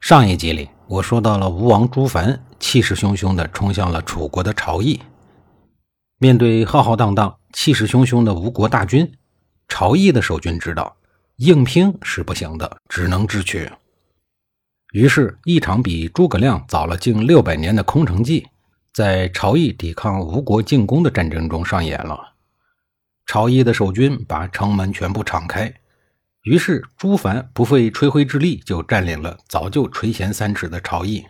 上一集里，我说到了吴王朱凡气势汹汹地冲向了楚国的朝邑。面对浩浩荡荡、气势汹汹的吴国大军，朝邑的守军知道硬拼是不行的，只能智取。于是，一场比诸葛亮早了近六百年的空城计，在朝邑抵抗吴国进攻的战争中上演了。朝邑的守军把城门全部敞开。于是，朱凡不费吹灰之力就占领了早就垂涎三尺的朝邑。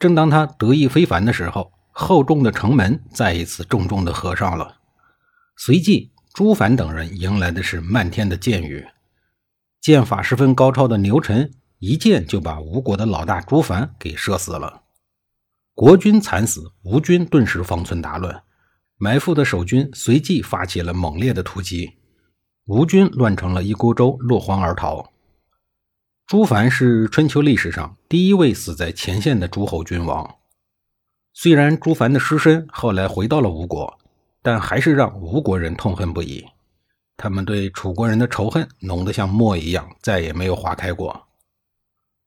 正当他得意非凡的时候，厚重的城门再一次重重地合上了。随即，朱凡等人迎来的是漫天的箭雨。剑法十分高超的牛臣一箭就把吴国的老大朱凡给射死了。国军惨死，吴军顿时方寸大乱。埋伏的守军随即发起了猛烈的突击。吴军乱成了一锅粥，落荒而逃。朱凡是春秋历史上第一位死在前线的诸侯君王。虽然朱凡的尸身后来回到了吴国，但还是让吴国人痛恨不已。他们对楚国人的仇恨浓得像墨一样，再也没有化开过。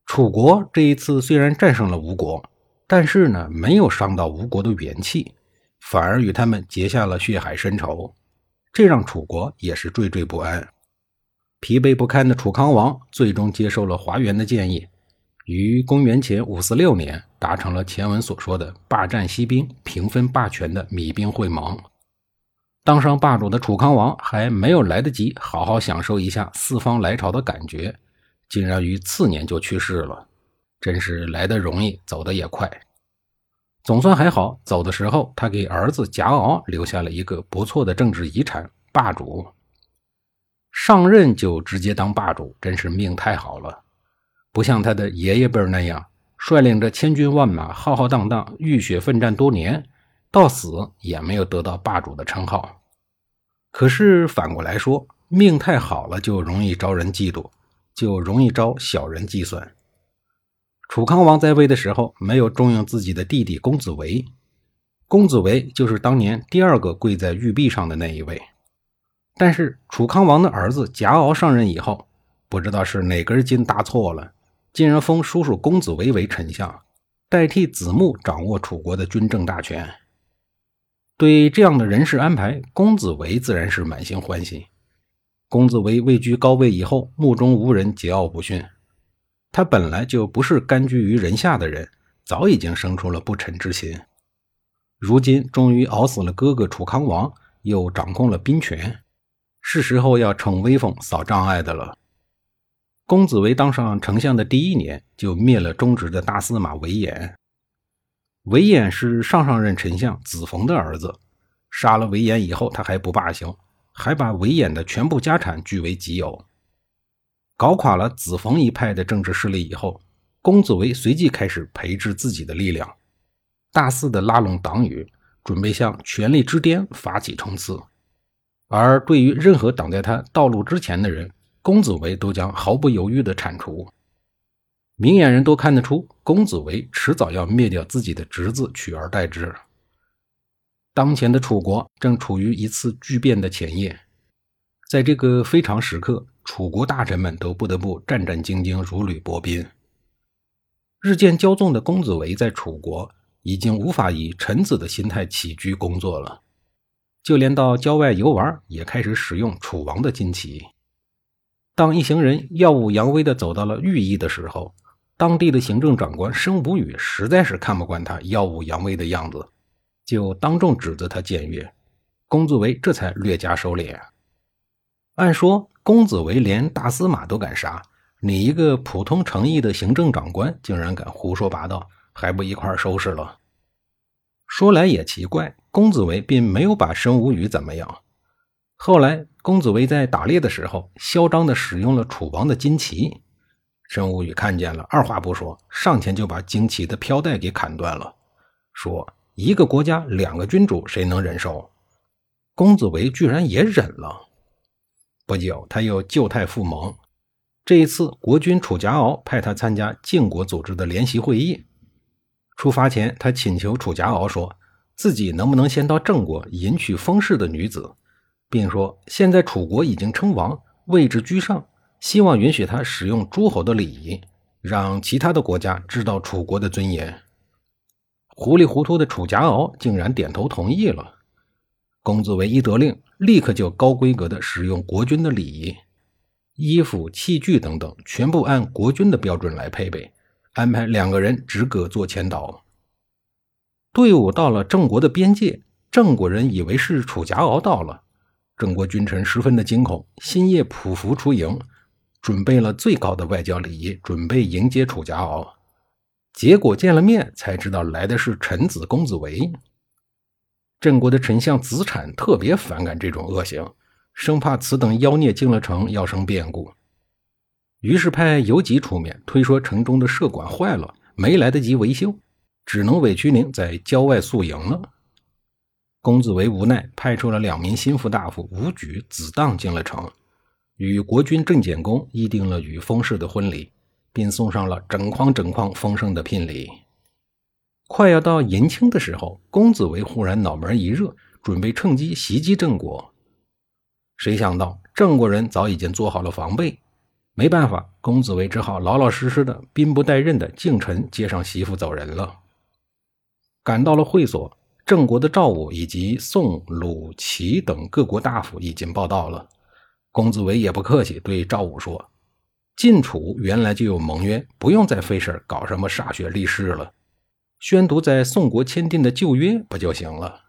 楚国这一次虽然战胜了吴国，但是呢，没有伤到吴国的元气，反而与他们结下了血海深仇。这让楚国也是惴惴不安。疲惫不堪的楚康王最终接受了华元的建议，于公元前五四六年达成了前文所说的霸占西兵、平分霸权的弭兵会盟。当上霸主的楚康王还没有来得及好好享受一下四方来朝的感觉，竟然于次年就去世了。真是来得容易，走得也快。总算还好，走的时候他给儿子贾敖留下了一个不错的政治遗产——霸主。上任就直接当霸主，真是命太好了。不像他的爷爷辈那样，率领着千军万马浩浩荡荡浴血奋战多年，到死也没有得到霸主的称号。可是反过来说，命太好了就容易招人嫉妒，就容易招小人计算。楚康王在位的时候，没有重用自己的弟弟公子围。公子围就是当年第二个跪在玉璧上的那一位。但是楚康王的儿子夹敖上任以后，不知道是哪根筋搭错了，竟然封叔叔公子围为丞相，代替子木掌握楚国的军政大权。对这样的人事安排，公子围自然是满心欢喜。公子围位居高位以后，目中无人，桀骜不驯。他本来就不是甘居于人下的人，早已经生出了不臣之心。如今终于熬死了哥哥楚康王，又掌控了兵权，是时候要逞威风、扫障碍的了。公子围当上丞相的第一年，就灭了忠直的大司马韦衍。韦衍是上上任丞相子冯的儿子，杀了韦衍以后，他还不罢休，还把韦衍的全部家产据为己有。搞垮了子冯一派的政治势力以后，公子围随即开始培植自己的力量，大肆的拉拢党羽，准备向权力之巅发起冲刺。而对于任何挡在他道路之前的人，公子围都将毫不犹豫地铲除。明眼人都看得出，公子围迟早要灭掉自己的侄子，取而代之。当前的楚国正处于一次巨变的前夜，在这个非常时刻。楚国大臣们都不得不战战兢兢，如履薄冰。日渐骄纵的公子围在楚国已经无法以臣子的心态起居工作了，就连到郊外游玩也开始使用楚王的旌旗。当一行人耀武扬威地走到了御邑的时候，当地的行政长官申无宇实在是看不惯他耀武扬威的样子，就当众指责他僭越。公子围这才略加收敛。按说。公子围连大司马都敢杀，你一个普通诚意的行政长官，竟然敢胡说八道，还不一块收拾了？说来也奇怪，公子围并没有把申无宇怎么样。后来，公子围在打猎的时候，嚣张地使用了楚王的金旗，申无宇看见了，二话不说，上前就把旌旗的飘带给砍断了，说：“一个国家两个君主，谁能忍受？”公子维居然也忍了。不久，他又旧态复萌。这一次，国君楚家敖派他参加晋国组织的联席会议。出发前，他请求楚家敖说自己能不能先到郑国迎娶封氏的女子，并说现在楚国已经称王，位置居上。希望允许他使用诸侯的礼仪，让其他的国家知道楚国的尊严。糊里糊涂的楚家敖竟然点头同意了。公子为一得令，立刻就高规格的使用国君的礼仪，衣服、器具等等，全部按国君的标准来配备，安排两个人直戈做前导。队伍到了郑国的边界，郑国人以为是楚家敖到了，郑国君臣十分的惊恐，星夜匍匐出营。准备了最高的外交礼仪，准备迎接楚家敖。结果见了面，才知道来的是臣子公子维。郑国的丞相子产特别反感这种恶行，生怕此等妖孽进了城要生变故，于是派游吉出面推说城中的射管坏了，没来得及维修，只能委屈您在郊外宿营了。公子维无奈，派出了两名心腹大夫武举、子当进了城。与国君郑简公议定了与封氏的婚礼，并送上了整筐整筐丰盛的聘礼。快要到迎亲的时候，公子维忽然脑门一热，准备趁机袭击郑国。谁想到郑国人早已经做好了防备，没办法，公子维只好老老实实的兵不带刃的进城接上媳妇走人了。赶到了会所，郑国的赵武以及宋、鲁、齐等各国大夫已经报道了。公子维也不客气，对赵武说：“晋楚原来就有盟约，不用再费事搞什么歃血立誓了，宣读在宋国签订的旧约不就行了？”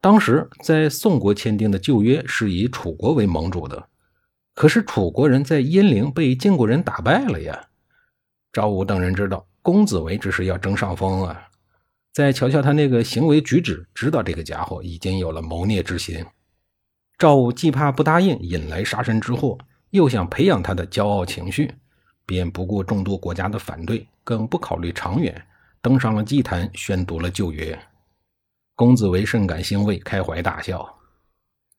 当时在宋国签订的旧约是以楚国为盟主的，可是楚国人在鄢陵被晋国人打败了呀。赵武等人知道公子围只是要争上风啊，再瞧瞧他那个行为举止，知道这个家伙已经有了谋逆之心。赵武既怕不答应引来杀身之祸，又想培养他的骄傲情绪，便不顾众多国家的反对，更不考虑长远，登上了祭坛，宣读了旧约。公子维甚感欣慰，开怀大笑。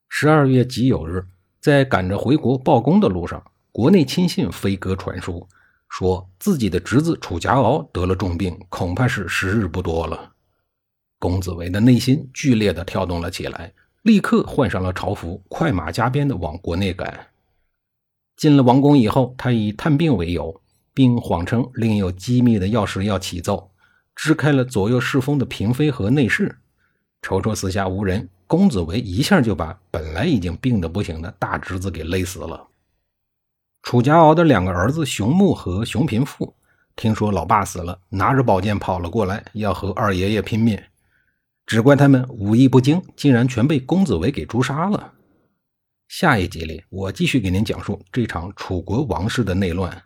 十二月己酉日，在赶着回国报功的路上，国内亲信飞鸽传书，说自己的侄子楚家敖得了重病，恐怕是时日不多了。公子维的内心剧烈的跳动了起来。立刻换上了朝服，快马加鞭地往国内赶。进了王宫以后，他以探病为由，并谎称另有机密的要事要启奏，支开了左右侍奉的嫔妃和内侍。瞅瞅四下无人，公子维一下就把本来已经病得不行的大侄子给勒死了。楚家敖的两个儿子熊木和熊平富，听说老爸死了，拿着宝剑跑了过来，要和二爷爷拼命。只怪他们武艺不精，竟然全被公子维给诛杀了。下一集里，我继续给您讲述这场楚国王室的内乱。